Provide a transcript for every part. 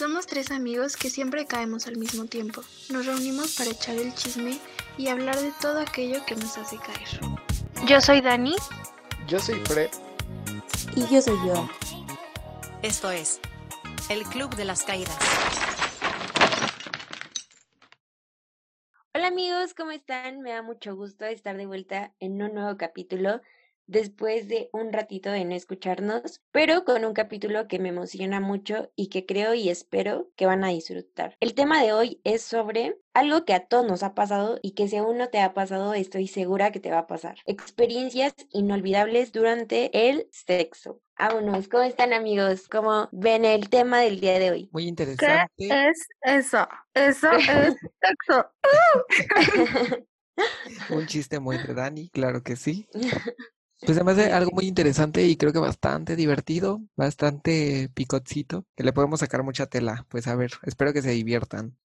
Somos tres amigos que siempre caemos al mismo tiempo. Nos reunimos para echar el chisme y hablar de todo aquello que nos hace caer. Yo soy Dani. Yo soy Fred. Y yo soy yo. Esto es el Club de las Caídas. Hola amigos, ¿cómo están? Me da mucho gusto estar de vuelta en un nuevo capítulo después de un ratito de no escucharnos, pero con un capítulo que me emociona mucho y que creo y espero que van a disfrutar. El tema de hoy es sobre algo que a todos nos ha pasado y que si aún no te ha pasado, estoy segura que te va a pasar. Experiencias inolvidables durante el sexo. Vámonos, ¿cómo están amigos? ¿Cómo ven el tema del día de hoy? Muy interesante. ¿Qué es eso? Eso es sexo. Un chiste muy de Dani, claro que sí. Pues además de algo muy interesante y creo que bastante divertido, bastante picotcito, que le podemos sacar mucha tela. Pues a ver, espero que se diviertan.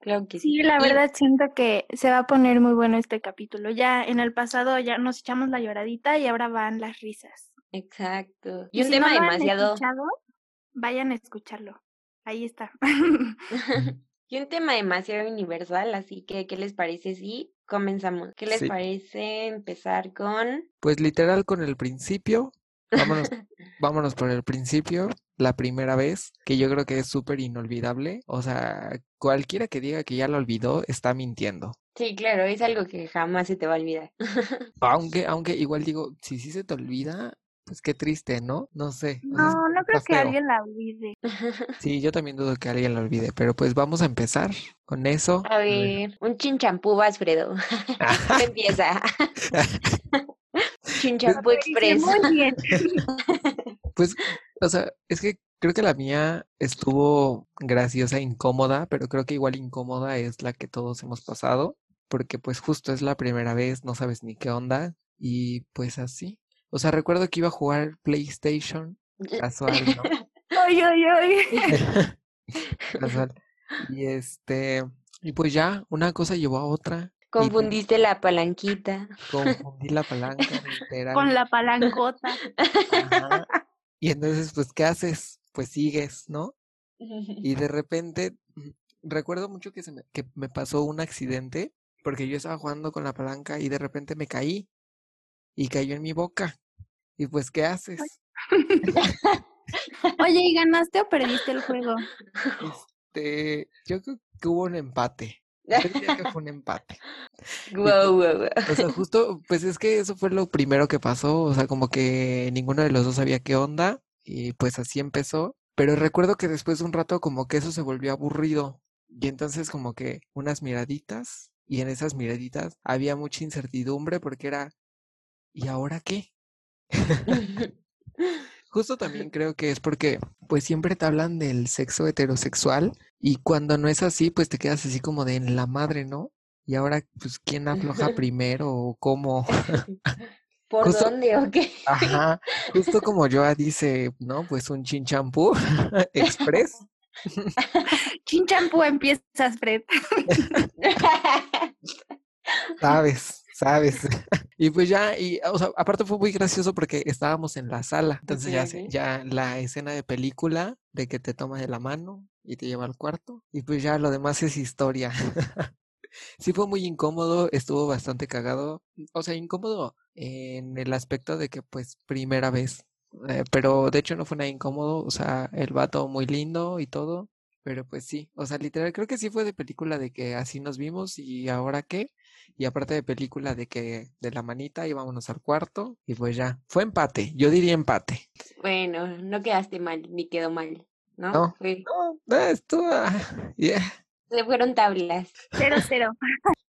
Claro que sí. Sí, la Y- verdad siento que se va a poner muy bueno este capítulo. Ya en el pasado ya nos echamos la lloradita y ahora van las risas. Exacto. Y un si tema no demasiado... escuchado, vayan a escucharlo. Ahí está. y un tema demasiado universal, así que, ¿qué les parece si comenzamos? ¿Qué les Sí. parece empezar con... Pues literal con el principio, vámonos, vámonos por el principio, la primera vez, que yo creo que es súper inolvidable. O sea, cualquiera que diga que ya lo olvidó está mintiendo. Sí, claro, es algo que jamás se te va a olvidar. Aunque, aunque igual digo, si sí se te olvida, pues qué triste, ¿no? No sé. o sea, No, no creo que feo. alguien la olvide. Sí, yo también dudo que alguien lo olvide, pero pues vamos a empezar con eso. A ver, un chinchampú, Alfredo. Empieza. Chinchampú Express. Muy bien. Pues, o sea, es que creo que la mía estuvo graciosa, incómoda, pero creo que igual incómoda es la que todos hemos pasado, porque pues justo es la primera vez, no sabes ni qué onda, y pues así. O sea, recuerdo que iba a jugar PlayStation, casual, ¿no? Ay, ay, ay. Casual. Y este, y pues ya, una cosa llevó a otra, Confundiste la palanquita. confundí la palanca, literal. Con la palancota. Ajá. Y entonces, pues, ¿qué haces? Pues sigues, ¿no? Y de repente, mm, recuerdo mucho que, se me, que me pasó un accidente, porque yo estaba jugando con la palanca y de repente me caí y cayó en mi boca. Y pues, ¿qué haces? Oye, ¿y ganaste o perdiste el juego? Este, yo creo que hubo un empate. Yo diría que fue un empate. Guau, guau, guau. O sea, justo, pues es que eso fue lo primero que pasó, o sea, como que ninguno de los dos sabía qué onda y pues así empezó. Pero recuerdo que después de un rato como que eso se volvió aburrido y entonces como que unas miraditas y en esas miraditas había mucha incertidumbre porque era, ¿y ahora qué? Justo también creo que es porque pues siempre te hablan del sexo heterosexual y cuando no es así pues te quedas así como de en la madre, ¿no? Y ahora pues quién afloja primero o cómo. ¿Por Justo- dónde o qué? Ajá, justo como Joa dice, ¿no? Pues un chinchampú express. Chinchampú empiezas, Fred. Sabes, sabes. Y pues ya, y o sea, aparte fue muy gracioso porque estábamos en la sala. Entonces ya, ya la escena de película de que te toma de la mano y te lleva al cuarto. Y pues ya lo demás es historia. Sí fue muy incómodo, estuvo bastante cagado. O sea, incómodo en el aspecto de que pues primera vez. eh, pero de hecho no fue nada incómodo. O sea, el vato muy lindo y todo. Pero pues sí, o sea, literal, creo que sí fue de película de que así nos vimos y ahora qué. Y aparte de película de que de la manita íbamos al cuarto y pues ya, fue empate, yo diría empate. Bueno, no quedaste mal, ni quedó mal, ¿no? No. Fue- No, eh, estuvo, ah, yeah. Se fueron tablas. Cero, cero.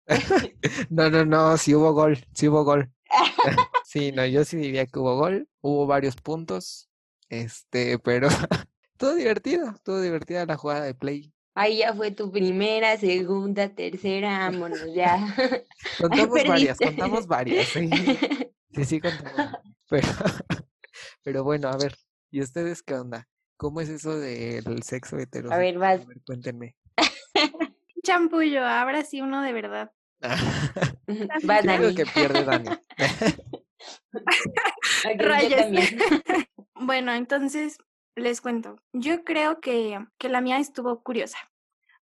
No, no, no, sí hubo gol, sí hubo gol. Sí, no, yo sí diría que hubo gol, hubo varios puntos, este, pero todo divertido, todo divertida la jugada de play. Ahí ya fue tu primera, segunda, tercera, vámonos ya. Contamos varias, contamos varias, sí, sí, sí, contamos varias. Pero, pero bueno, a ver, ¿y ustedes qué onda? ¿Cómo es eso del sexo heterosexual? ver, vas. A ver, cuéntenme. Champullo, ahora sí uno de verdad. Digo Dani. que pierde Dani. Rayos. Bueno, entonces les cuento. Yo creo que, que la mía estuvo curiosa,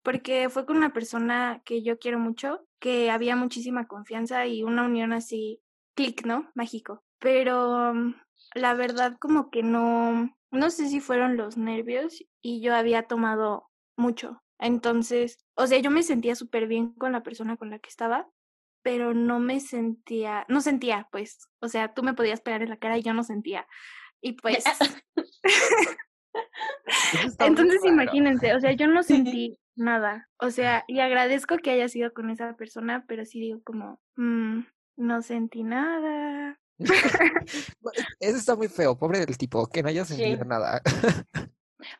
porque fue con una persona que yo quiero mucho, que había muchísima confianza y una unión así, clic, ¿no? Mágico. Pero mm, la verdad como que no, no sé si fueron los nervios y yo había tomado mucho. Entonces, o sea, yo me sentía súper bien con la persona con la que estaba, pero no me sentía, no sentía, pues, o sea, tú me podías pegar en la cara y yo no sentía. Y pues, entonces imagínense, o sea, yo no sentí nada, o sea, y agradezco que haya sido con esa persona, pero sí digo como, mm, no sentí nada. Eso está muy feo, pobre del tipo, que no haya sentido Sí. nada.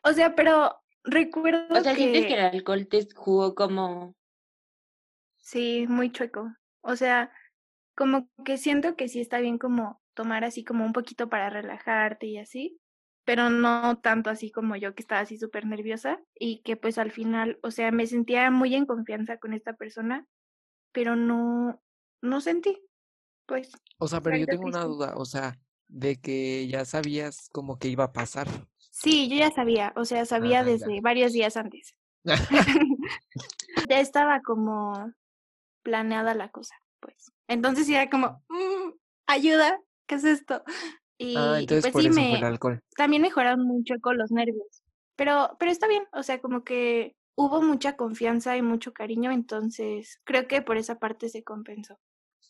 O sea, pero recuerdo O sea, sientes que que el alcohol te jugó como... sí, muy chueco. O sea, como que siento que sí está bien como tomar así como un poquito para relajarte y así, pero no tanto así como yo que estaba así súper nerviosa y que pues al final, o sea, me sentía muy en confianza con esta persona, pero no, no sentí, pues. O sea, pero yo tengo una duda, o sea, de que ya sabías como que iba a pasar. Sí, yo ya sabía, o sea, sabía Ah, ya. desde varios días antes. ya estaba como planeada la cosa, pues. Entonces era como, "Mm, ayuda, ¿qué es esto? Y, Ah, y entonces pues por sí, eso fue el me, alcohol. también mejoraron mucho con los nervios. Pero, pero está bien, o sea, como que hubo mucha confianza y mucho cariño, entonces creo que por esa parte se compensó.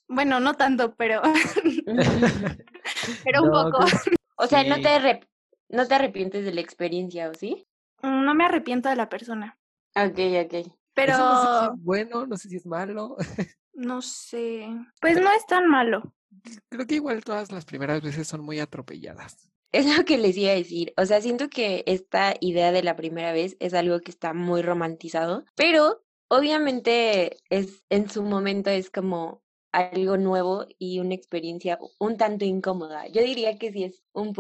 Bueno, no tanto, pero, pero un No, poco. O sea, no te arrep- no te arrepientes de la experiencia, ¿o sí? No me arrepiento de la persona, Ok, ok. pero Eso no sé si es bueno, no sé si es malo. no sé. Pues no es tan malo. Creo que igual todas las primeras veces son muy atropelladas. Es lo que les iba a decir. O sea, siento que esta idea de la primera vez es algo que está muy romantizado, pero obviamente es en su momento es como algo nuevo y una experiencia un tanto incómoda. Yo diría que sí es un,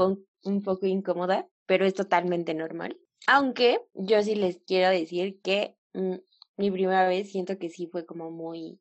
un poco incómoda, pero es totalmente normal. Aunque yo sí les quiero decir que mm, mi primera vez siento que sí fue como muy,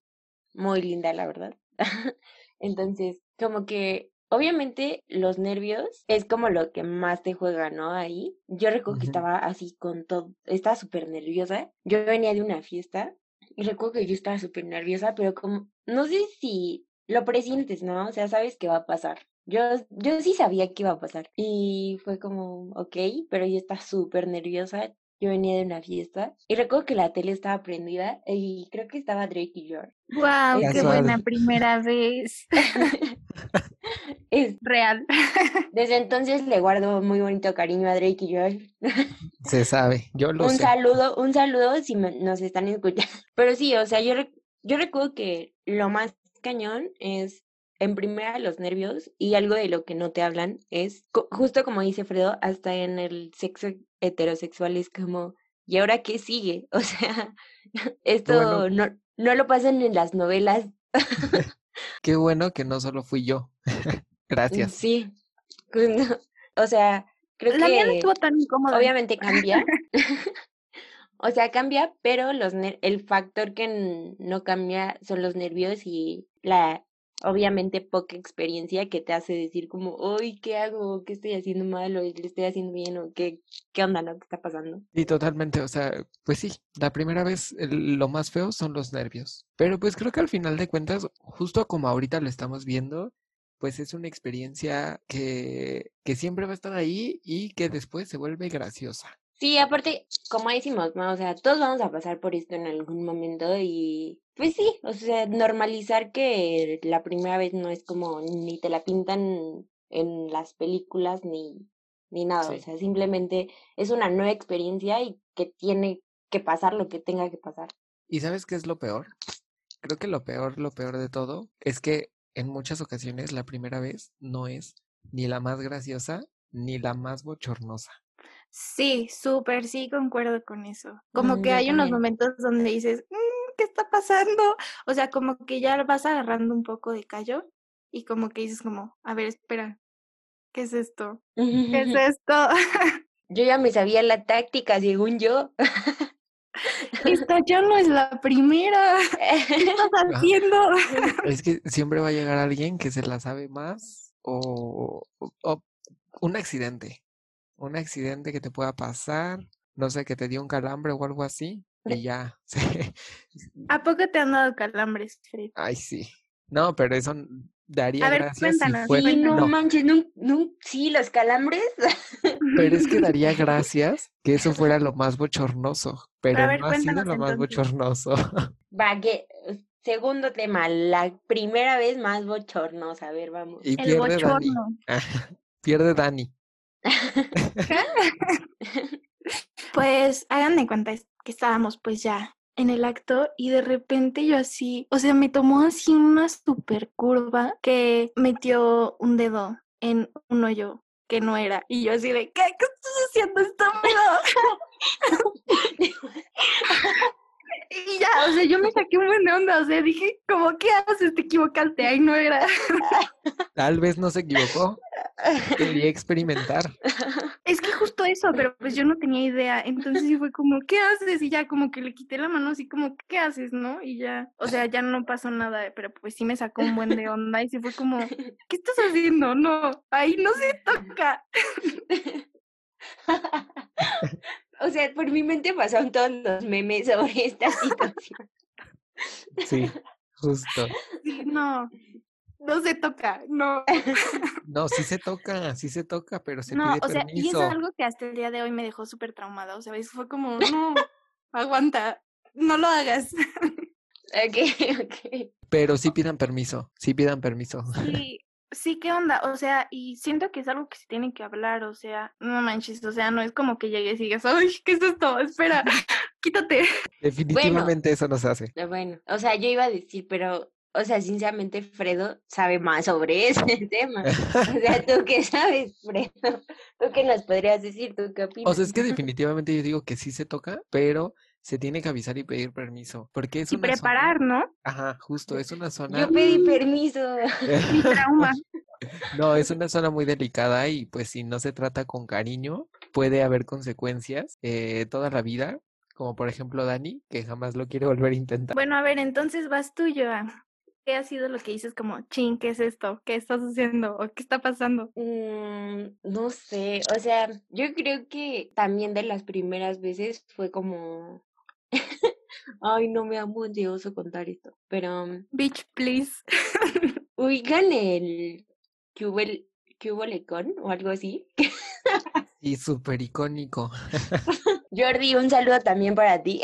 muy linda, la verdad. Entonces, como que obviamente los nervios es como lo que más te juega, ¿no? Ahí. Yo recuerdo que estaba así con todo, estaba súper nerviosa. Yo venía de una fiesta y recuerdo que yo estaba súper nerviosa, pero como, no sé si lo presientes, ¿no? O sea, sabes que va a pasar. Yo, yo sí sabía que iba a pasar. Y fue como, ok, pero yo estaba súper nerviosa. Yo venía de una fiesta y recuerdo que la tele estaba prendida y creo que estaba Drake y George. Wow, qué Casual. buena primera vez. Es- Real. desde entonces le guardo muy bonito cariño a Drake y George. Se sabe, yo lo un sé. saludo, un saludo si me- nos están escuchando. Pero sí, o sea, yo, yo recuerdo que lo más cañón es, en primera, los nervios y algo de lo que no te hablan es, justo como dice Fredo, hasta en el sexo heterosexual es como, ¿y ahora qué sigue? O sea, esto Bueno. no, no lo pasan en las novelas. Qué bueno que no solo fui yo. Gracias. Sí. O sea, creo La mía no que... estuvo tan incómoda. Obviamente cambia. o sea, cambia, pero los ner- el factor que no cambia son los nervios y la obviamente poca experiencia que te hace decir como, uy, ¿qué hago? ¿Qué estoy haciendo mal? ¿O le estoy haciendo bien? ¿O qué, qué onda, no? ¿Qué está pasando? Y totalmente, o sea, pues sí, la primera vez lo más feo son los nervios. Pero pues creo que al final de cuentas, justo como ahorita lo estamos viendo, pues es una experiencia que, que siempre va a estar ahí y que después se vuelve graciosa. Sí, aparte, como decimos, ¿no? O sea, todos vamos a pasar por esto en algún momento y pues sí, o sea, normalizar que la primera vez no es como ni te la pintan en las películas ni, ni nada, Sí. o sea, simplemente es una nueva experiencia y que tiene que pasar lo que tenga que pasar. ¿Y sabes qué es lo peor? Creo que lo peor, lo peor de todo, es que en muchas ocasiones la primera vez no es ni la más graciosa ni la más bochornosa. Sí, súper, sí, concuerdo con eso. Como Mm, que hay unos momentos donde dices, "Mm, ¿qué está pasando? O sea, como que ya vas agarrando un poco de callo y como que dices como, a ver, espera, ¿qué es esto? ¿Qué es esto? Yo ya me sabía la táctica, según yo. Esta ya no es la primera. ¿Qué estás haciendo? Es que siempre va a llegar alguien que se la sabe más o, o- o un accidente. Un accidente que te pueda pasar, no sé, que te dio un calambre o algo así, y ya. ¿A poco te han dado calambres, Fred? Ay, sí. No, pero eso daría A ver, gracias si cuéntanos, fue... Sí, no, no, manches, no, no, sí, los calambres. pero es que daría gracias que eso fuera lo más bochornoso, pero a ver, no ha sido lo más entonces. bochornoso. Va, que, segundo tema, la primera vez más bochornosa. A ver, vamos. Y El pierde Dani. bochorno. Pierde Dani. Pues hagan de cuenta que estábamos pues ya en el acto y de repente yo así, o sea, me tomó así una super curva que metió un dedo en un hoyo que no era y yo así de, ¿qué, ¿Qué estás haciendo estúpido? y ya, o sea, yo me saqué un buen de onda, o sea, dije, como, ¿qué haces? Te equivocaste, ahí no era. Tal vez no se equivocó. Quería experimentar. Es que justo eso, pero pues yo no tenía idea. Entonces sí fue como, ¿qué haces? Y ya como que le quité la mano así como, ¿qué haces? ¿No? Y ya, o sea, ya no pasó nada, pero pues sí me sacó un buen de onda y sí fue como, ¿qué estás haciendo? No, ahí no se toca. o sea, por mi mente pasaron todos los memes sobre esta situación. Sí, justo. No, no se toca, no. No, sí se toca, sí se toca, pero se No, pide o sea, y es algo que hasta el día de hoy me dejó súper traumada, o sea, fue como, no, aguanta, no lo hagas. Ok, ok. Pero sí pidan permiso, sí pidan permiso. Sí, sí, ¿qué onda? O sea, y siento que es algo que se tiene que hablar, o sea, no manches, o sea, no es como que llegues y digas, ay, ¿qué es esto? Espera, quítate. Definitivamente eso no se hace. Ah, Bueno, o sea, yo iba a decir, pero, o sea, sinceramente, Fredo sabe más sobre ese tema. O sea, ¿tú qué sabes, Fredo? ¿Tú qué nos podrías decir? ¿Tú qué opinas? O sea, es que definitivamente yo digo que sí se toca, pero se tiene que avisar y pedir permiso. Porque es Y una preparar, zona. ¿no? Ajá, justo, es una zona. Yo pedí permiso. Mi trauma. No, es una zona muy delicada y pues si no se trata con cariño, puede haber consecuencias eh, toda la vida, como por ejemplo Dani, que jamás lo quiere volver a intentar. Bueno, a ver, entonces vas tú, Joa. ¿Qué ha sido lo que dices como, chin, ¿qué es esto? ¿Qué estás haciendo? ¿O qué está pasando? Mm, no sé, o sea, yo creo que también de las primeras veces fue como, ay, no me amo de oso contar esto, pero mm, Bitch, please. ubican el que hubo el que hubo lecón o algo así. Y súper icónico. Jordi, un saludo también para ti.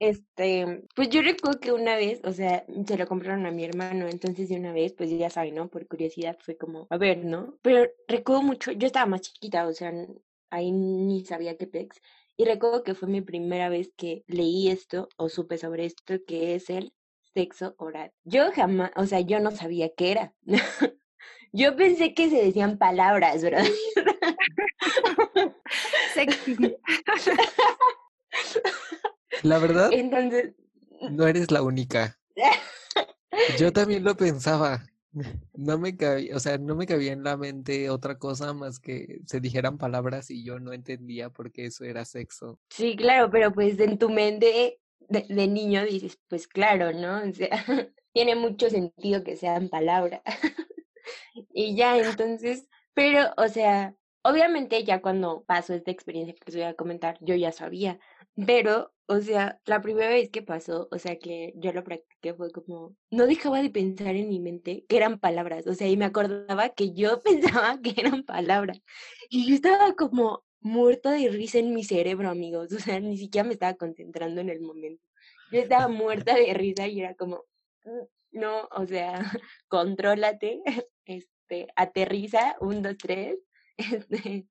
Este, pues yo recuerdo que una vez, o sea, se lo compraron a mi hermano, entonces de una vez, pues ya saben, ¿no? Por curiosidad fue como, a ver, ¿no? Pero recuerdo mucho, yo estaba más chiquita, o sea, ahí ni sabía qué pex, y recuerdo que fue mi primera vez que leí esto o supe sobre esto, que es el sexo oral. Yo jamás, o sea, yo no sabía qué era. Yo pensé que se decían palabras, ¿verdad? Sexy. La verdad, Entonces, no eres la única. Yo también lo pensaba. No me cabía, o sea, no me cabía en la mente otra cosa más que se dijeran palabras y yo no entendía por qué eso era sexo. Sí, claro, pero pues en tu mente de, niño dices, pues claro, ¿no? O sea, tiene mucho sentido que sean palabras. y ya, entonces, pero, o sea, obviamente ya cuando pasó esta experiencia que les voy a comentar, yo ya sabía, pero, o sea, la primera vez que pasó, o sea, que yo lo practiqué fue como, no dejaba de pensar en mi mente que eran palabras, o sea, y me acordaba que yo pensaba que eran palabras. Y yo estaba como muerta de risa en mi cerebro, amigos. O sea, ni siquiera me estaba concentrando en el momento. Yo estaba muerta de risa y era como, "Mm, no, o sea, contrólate, este, aterriza, un, dos, tres,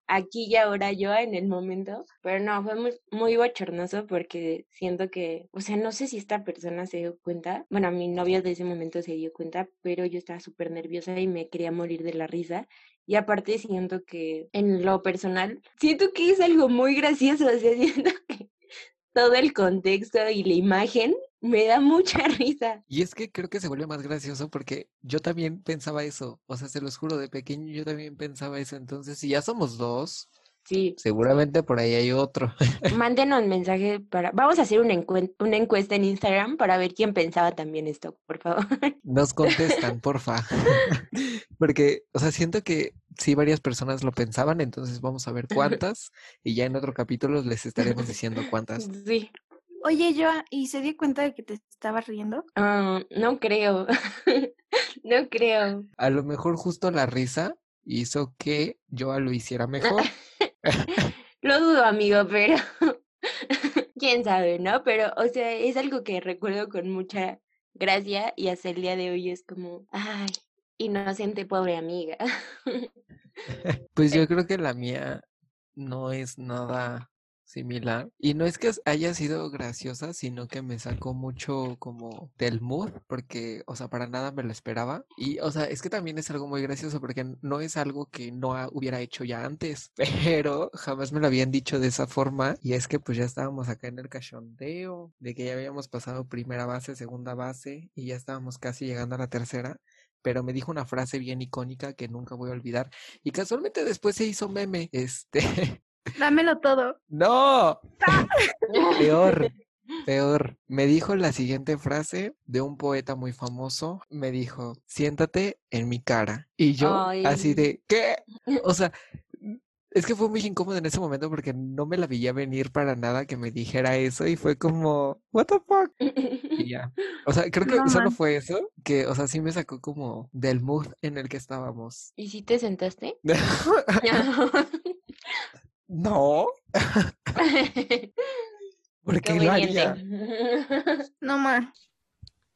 aquí y ahora yo en el momento. Pero no, fue muy, muy bochornoso porque siento que, o sea, no sé si esta persona se dio cuenta. Bueno, mi novio de ese momento se dio cuenta, pero yo estaba súper nerviosa y me quería morir de la risa. Y aparte siento que en lo personal, siento que es algo muy gracioso, o sea, siento que todo el contexto y la imagen me da mucha risa. Y es que creo que se vuelve más gracioso porque yo también pensaba eso. O sea, se los juro, de pequeño yo también pensaba eso. Entonces, si ya somos dos, Sí, Seguramente por ahí hay otro. mándenos mensaje para... Vamos a hacer una, encuen- una encuesta en Instagram para ver quién pensaba también esto, por favor. Nos contestan, porfa. Porque, o sea, siento que sí varias personas lo pensaban, entonces vamos a ver cuántas y ya en otro capítulo les estaremos diciendo cuántas. Sí. Oye, Joa, ¿y se dio cuenta de que te estabas riendo? Ah, no creo. no creo. A lo mejor justo la risa hizo que yo lo hiciera mejor. Lo dudo, amigo, pero quién sabe, ¿no? Pero, o sea, es algo que recuerdo con mucha gracia y hasta el día de hoy es como, ay, inocente pobre amiga. Pues yo creo que la mía no es nada similar. Y no es que haya sido graciosa, sino que me sacó mucho como del mood, porque, o sea, para nada me lo esperaba. Y, o sea, es que también es algo muy gracioso, porque no es algo que no hubiera hecho ya antes, pero jamás me lo habían dicho de esa forma. Y es que pues ya estábamos acá en el cachondeo, de que ya habíamos pasado primera base, segunda base, y ya estábamos casi llegando a la tercera. Pero me dijo una frase bien icónica que nunca voy a olvidar. Y casualmente después se hizo meme. Este, Dámelo todo. ¡No! Peor, peor. Me dijo la siguiente frase de un poeta muy famoso. Me dijo, siéntate en mi cara. Y yo, así de, ¿qué? O sea, es que fue muy incómodo en ese momento porque no me la veía venir para nada que me dijera eso y fue como, ¿What the fuck? Y ya. O sea, creo que No solo man. fue eso, que, o sea, sí me sacó como del mood en el que estábamos. ¿Y si te sentaste? No, ¿por qué lo haría? Conveniente. No más.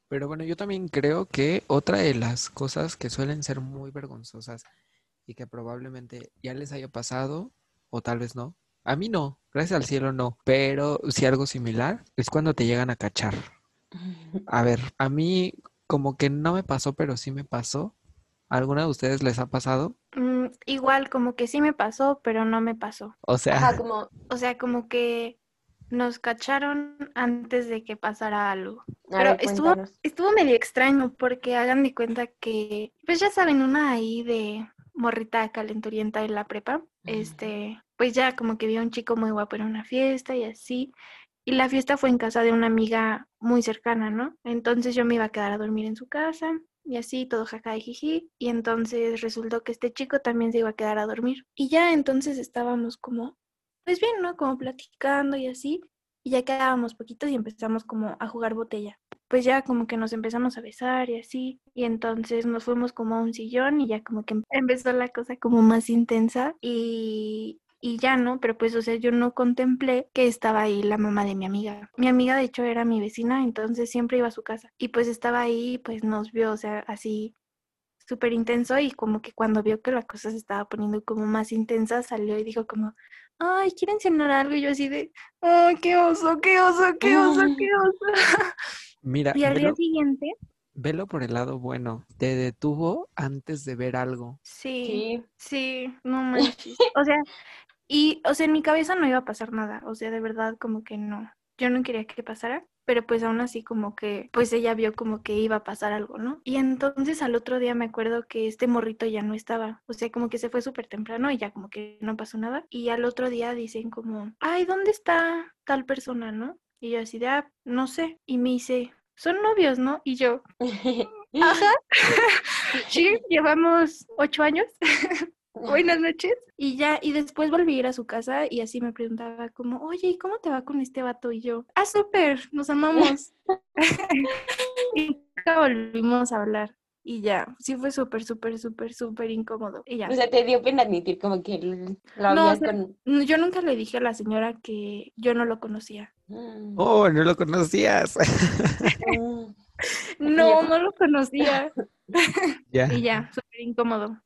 Pero bueno, yo también creo que otra de las cosas que suelen ser muy vergonzosas y que probablemente ya les haya pasado, o tal vez no, a mí no, gracias al cielo no, pero sí algo similar, es cuando te llegan a cachar. A ver, a mí como que no me pasó, pero sí me pasó. ¿A ¿Alguna de ustedes les ha pasado? Igual, como que sí me pasó, pero no me pasó. O sea, Ajá, como, O sea, como que nos cacharon antes de que pasara algo. a Pero ver, estuvo, estuvo medio extraño porque hagan de cuenta que, pues ya saben, una ahí de morrita calenturienta en la prepa, este, pues ya como que vio a un chico muy guapo en una fiesta y así. Y la fiesta fue en casa de una amiga muy cercana, ¿no? Entonces yo me iba a quedar a dormir en su casa y así, todo jaja y jiji. Y entonces resultó que este chico también se iba a quedar a dormir. Y ya entonces estábamos como, pues bien, ¿no? Como platicando y así. Y ya quedábamos poquitos y empezamos como a jugar botella. Pues ya como que nos empezamos a besar y así. Y entonces nos fuimos como a un sillón y ya como que em- empezó la cosa como más intensa. Y, y ya, ¿no? Pero pues, o sea, yo no contemplé que estaba ahí la mamá de mi amiga. Mi amiga, de hecho, era mi vecina, entonces siempre iba a su casa. Y pues estaba ahí, pues nos vio, o sea, así súper intenso y como que cuando vio que la cosa se estaba poniendo como más intensa, salió y dijo como, ay, ¿quieren cenar algo? Y yo así de, ay, qué oso, qué oso, qué oso, qué oso. mira, Y al día velo, siguiente, velo por el lado bueno. Te detuvo antes de ver algo. sí, Sí. sí, no manches. O sea, y, o sea, en mi cabeza no iba a pasar nada, o sea, de verdad como que no. Yo no quería que pasara, pero pues aún así como que, pues ella vio como que iba a pasar algo, ¿no? Y entonces al otro día me acuerdo que este morrito ya no estaba, o sea, como que se fue súper temprano y ya como que no pasó nada. Y al otro día dicen como, ay, ¿dónde está tal persona, no? Y yo así de, ah, no sé. Y me dice, son novios, ¿no? Y yo, ajá, sí, llevamos ocho años. Buenas noches. Y ya, y después volví a ir a su casa y así me preguntaba como, oye, ¿y cómo te va con este vato? Y yo, ah, súper, nos amamos. y nunca volvimos a hablar. Y ya, sí fue súper, súper, súper, súper incómodo. Y ya. O sea, te dio pena admitir como que lo No, o habías sea, con... Yo nunca le dije a la señora que yo no lo conocía. Mm, Oh, no lo conocías. No, no lo conocía. Ya. Y ya, súper incómodo.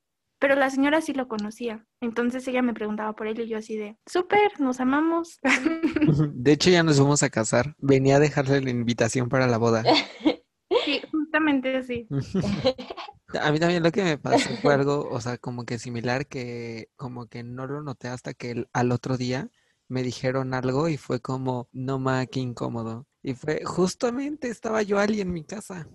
Pero la señora sí lo conocía. Entonces ella me preguntaba por él y yo así de, súper, nos amamos. De hecho, ya nos vamos a casar. Venía a dejarle la invitación para la boda. Sí, justamente así. A mí también lo que me pasó fue algo, o sea, como que similar, que como que no lo noté hasta que el- al otro día me dijeron algo y fue como, no ma, qué incómodo. Y fue, justamente estaba yo Ali en mi casa.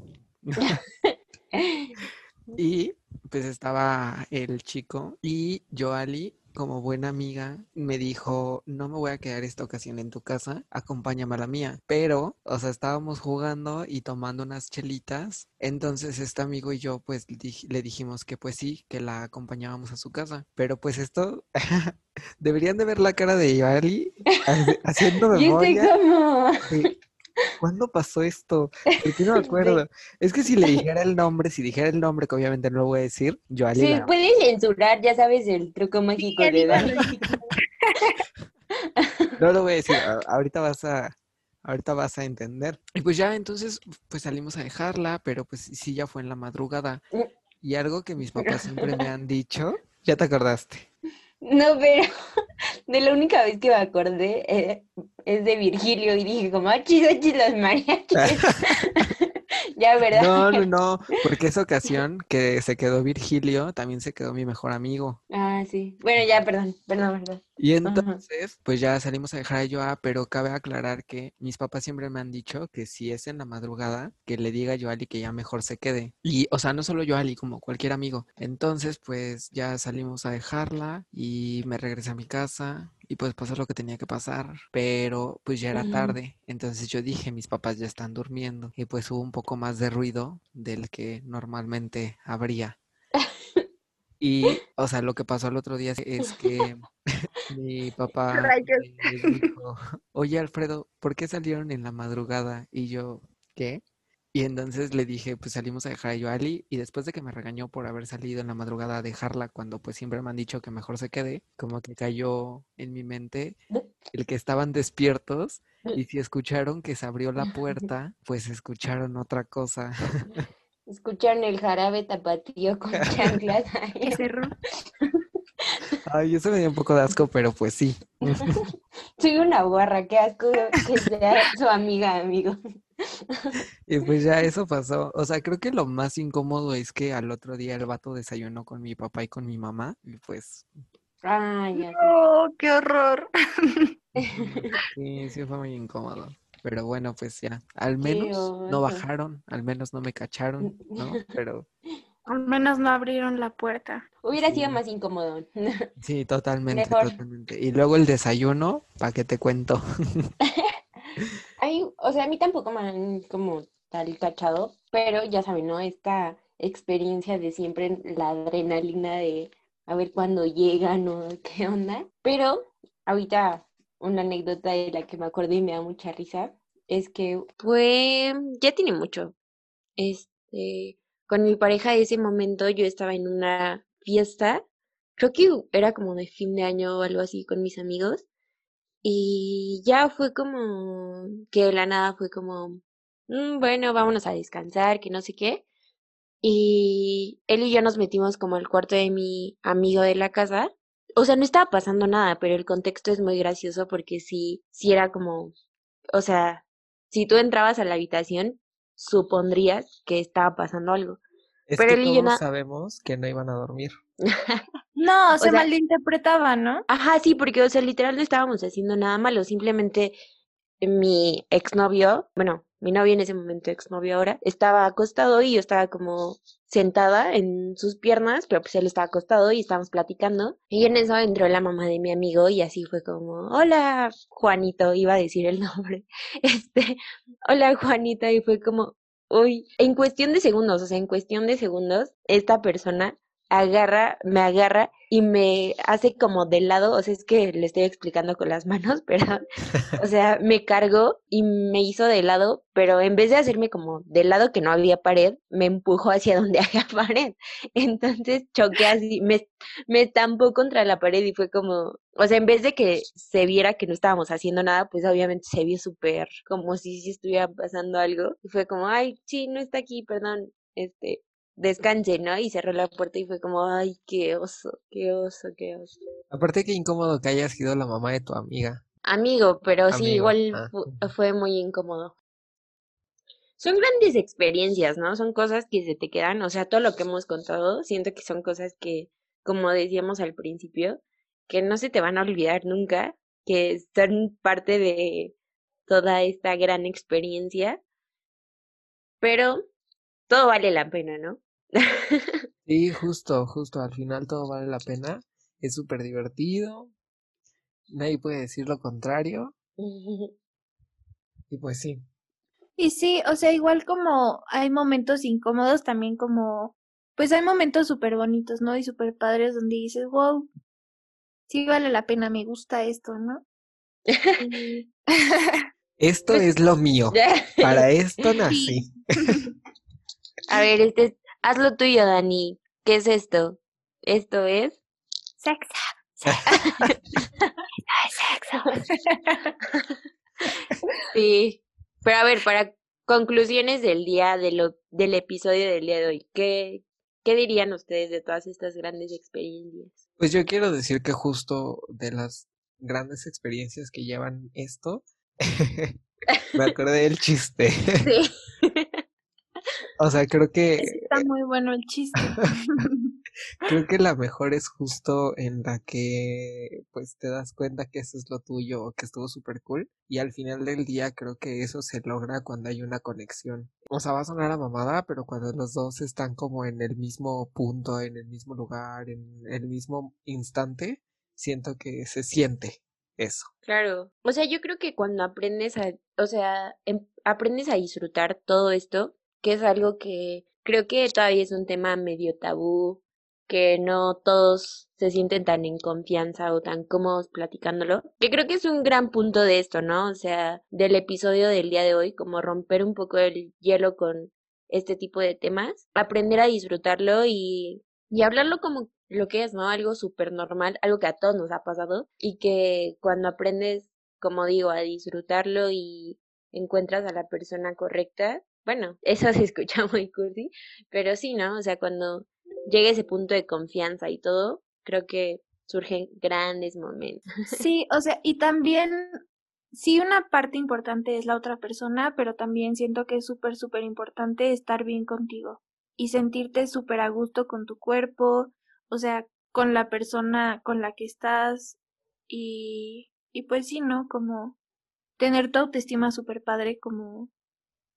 Y pues estaba el chico y yo Ali como buena amiga, me dijo, no me voy a quedar esta ocasión en tu casa, acompáñame a la mía. Pero, o sea, estábamos jugando y tomando unas chelitas. Entonces, este amigo y yo, pues, le dijimos que pues sí, que la acompañábamos a su casa. Pero pues esto, deberían de ver la cara de Yali haciendo memoria. ¿Cuándo pasó esto? Porque no me acuerdo. Es que si le dijera el nombre, si dijera el nombre, que obviamente no lo voy a decir, yo a Sí, puedes censurar, ya sabes, el truco mágico de Dani. No lo voy a decir, ahorita vas a, ahorita vas a entender. Y pues ya entonces, pues salimos a dejarla, pero pues sí, ya fue en la madrugada. Mm. Y algo que mis papás siempre me han dicho, ya te acordaste. No, pero de la única vez que me acordé eh, es de Virgilio y dije como, ah, chido, los mariachis. ya, ¿verdad? No, no, no, porque esa ocasión que se quedó Virgilio, también se quedó mi mejor amigo. Ah, sí. Bueno, ya, perdón, perdón, perdón. Y entonces, pues ya salimos a dejar a Joa, pero cabe aclarar que mis papás siempre me han dicho que si es en la madrugada, que le diga a Joali que ya mejor se quede. Y, o sea, no solo Joali, como cualquier amigo. Entonces, pues ya salimos a dejarla y me regresé a mi casa y pues pasó lo que tenía que pasar, pero pues ya era tarde, entonces yo dije, mis papás ya están durmiendo y pues hubo un poco más de ruido del que normalmente habría. Y, o sea, lo que pasó el otro día es que mi papá dijo, oye Alfredo, ¿por qué salieron en la madrugada? Y yo, ¿qué? Y entonces le dije, pues salimos a dejar a Yoali y después de que me regañó por haber salido en la madrugada a dejarla cuando pues siempre me han dicho que mejor se quede, como que cayó en mi mente el que estaban despiertos y si escucharon que se abrió la puerta, pues escucharon otra cosa. Escucharon el jarabe tapatío con chanclas. y cerró. Ay, eso me dio un poco de asco, pero pues sí. Soy una guarra, qué asco que sea su amiga, amigo. Y pues ya eso pasó. O sea, creo que lo más incómodo es que al otro día el vato desayunó con mi papá y con mi mamá. Y pues. Ay, ¡Oh, qué horror! Sí, sí fue muy incómodo. Pero bueno, pues ya. Al menos no bajaron, al menos no me cacharon, ¿no? Pero. Al menos no abrieron la puerta. Hubiera sido más incómodo. Sí, totalmente, totalmente. Y luego el desayuno, ¿para qué te cuento? O sea, a mí tampoco me han como tal cachado, pero ya saben, ¿no? Esta experiencia de siempre la adrenalina de a ver cuándo llegan o qué onda. Pero ahorita una anécdota de la que me acordé y me da mucha risa es que fue, ya tiene mucho. Este, con mi pareja de ese momento yo estaba en una fiesta, creo que era como de fin de año o algo así con mis amigos y ya fue como que de la nada fue como, mm, bueno, vámonos a descansar, que no sé qué. Y él y yo nos metimos como al cuarto de mi amigo de la casa. O sea, no estaba pasando nada, pero el contexto es muy gracioso porque sí, sí era como, o sea, si tú entrabas a la habitación, supondrías que estaba pasando algo. Pero él y yo sabemos que no iban a dormir. no, se malinterpretaba, ¿no? Ajá, sí, porque, o sea, literal no estábamos haciendo nada malo, simplemente mi exnovio, bueno, mi novio en ese momento, exnovio ahora, estaba acostado y yo estaba como sentada en sus piernas, pero pues él estaba acostado y estábamos platicando. Y en eso entró la mamá de mi amigo y así fue como, hola Juanito, iba a decir el nombre, este, hola Juanita, y fue como, uy, en cuestión de segundos, o sea, en cuestión de segundos, esta persona agarra, me agarra y me hace como de lado, o sea, es que le estoy explicando con las manos, pero, o sea, me cargó y me hizo de lado, pero en vez de hacerme como de lado que no había pared, me empujó hacia donde había pared. Entonces choqué así, me, me estampó contra la pared y fue como, o sea, en vez de que se viera que no estábamos haciendo nada, pues obviamente se vio súper como si, si estuviera pasando algo. Y fue como, ay, sí, no está aquí, perdón, este, descanse, ¿no? Y cerró la puerta y fue como, ay, qué oso, qué oso, qué oso. Aparte qué incómodo que haya sido la mamá de tu amiga. Amigo, pero sí, igual ah, fue muy incómodo. Son grandes experiencias, ¿no? Son cosas que se te quedan, o sea, todo lo que hemos contado, siento que son cosas que, como decíamos al principio, que no se te van a olvidar nunca, que son parte de toda esta gran experiencia, pero todo vale la pena, ¿no? Sí, justo, justo, al final todo vale la pena. es súper divertido, nadie puede decir lo contrario, y pues sí. Y sí, o sea, igual como hay momentos incómodos, también como, pues hay momentos súper bonitos, ¿no? Y súper padres donde dices, wow, sí vale la pena, me gusta esto, ¿no? Y- Esto es lo mío, para esto nací. A ver, este, es- haz lo tuyo, Dani. ¿Qué es esto? Esto es. Sexo. Sexo. Sí. Pero a ver, para conclusiones del día, de lo, del episodio del día de hoy, ¿qué, ¿qué dirían ustedes de todas estas grandes experiencias? Pues yo quiero decir que justo de las grandes experiencias que llevan esto, me acordé del chiste. Sí. O sea, creo que Está muy bueno el chiste. creo que la mejor es justo en la que pues te das cuenta que eso es lo tuyo o que estuvo súper cool y al final del día creo que eso se logra cuando hay una conexión. O sea, va a sonar a mamada, pero cuando los dos están como en el mismo punto, en el mismo lugar, en el mismo instante, siento que se siente eso. Claro. O sea, yo creo que cuando aprendes a, o sea, em- aprendes a disfrutar todo esto, que es algo que creo que todavía es un tema medio tabú, que no todos se sienten tan en confianza o tan cómodos platicándolo, que creo que es un gran punto de esto, ¿no? O sea, del episodio del día de hoy, como romper un poco el hielo con este tipo de temas, aprender a disfrutarlo y, y hablarlo como lo que es, ¿no? Algo súper normal, algo que a todos nos ha pasado y que cuando aprendes, como digo, a disfrutarlo y encuentras a la persona correcta, bueno, eso se escucha muy cursi, pero sí, ¿no? O sea, cuando llega ese punto de confianza y todo, creo que surgen grandes momentos. Sí, o sea, y también, sí, una parte importante es la otra persona, pero también siento que es súper, súper importante estar bien contigo y sentirte súper a gusto con tu cuerpo, o sea, con la persona con la que estás y, y pues sí, ¿no? Como tener tu autoestima súper padre, como,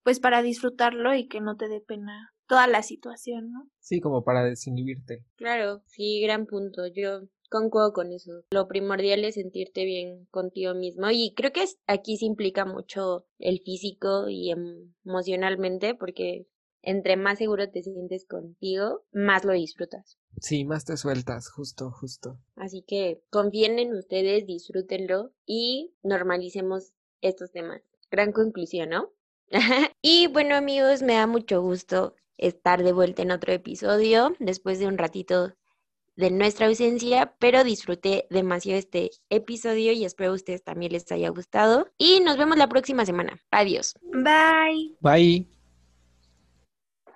pues para disfrutarlo y que no te dé pena toda la situación, ¿no? Sí, como para desinhibirte. Claro, sí, gran punto. Yo concuerdo con eso. Lo primordial es sentirte bien contigo mismo y creo que es- aquí se implica mucho el físico y em- emocionalmente porque entre más seguro te sientes contigo, más lo disfrutas. Sí, más te sueltas, justo, justo. Así que confíen en ustedes, disfrútenlo y normalicemos estos temas. Gran conclusión, ¿no? y bueno amigos, me da mucho gusto estar de vuelta en otro episodio después de un ratito de nuestra ausencia, pero disfruté demasiado este episodio y espero a ustedes también les haya gustado. Y nos vemos la próxima semana. Adiós. Bye. Bye.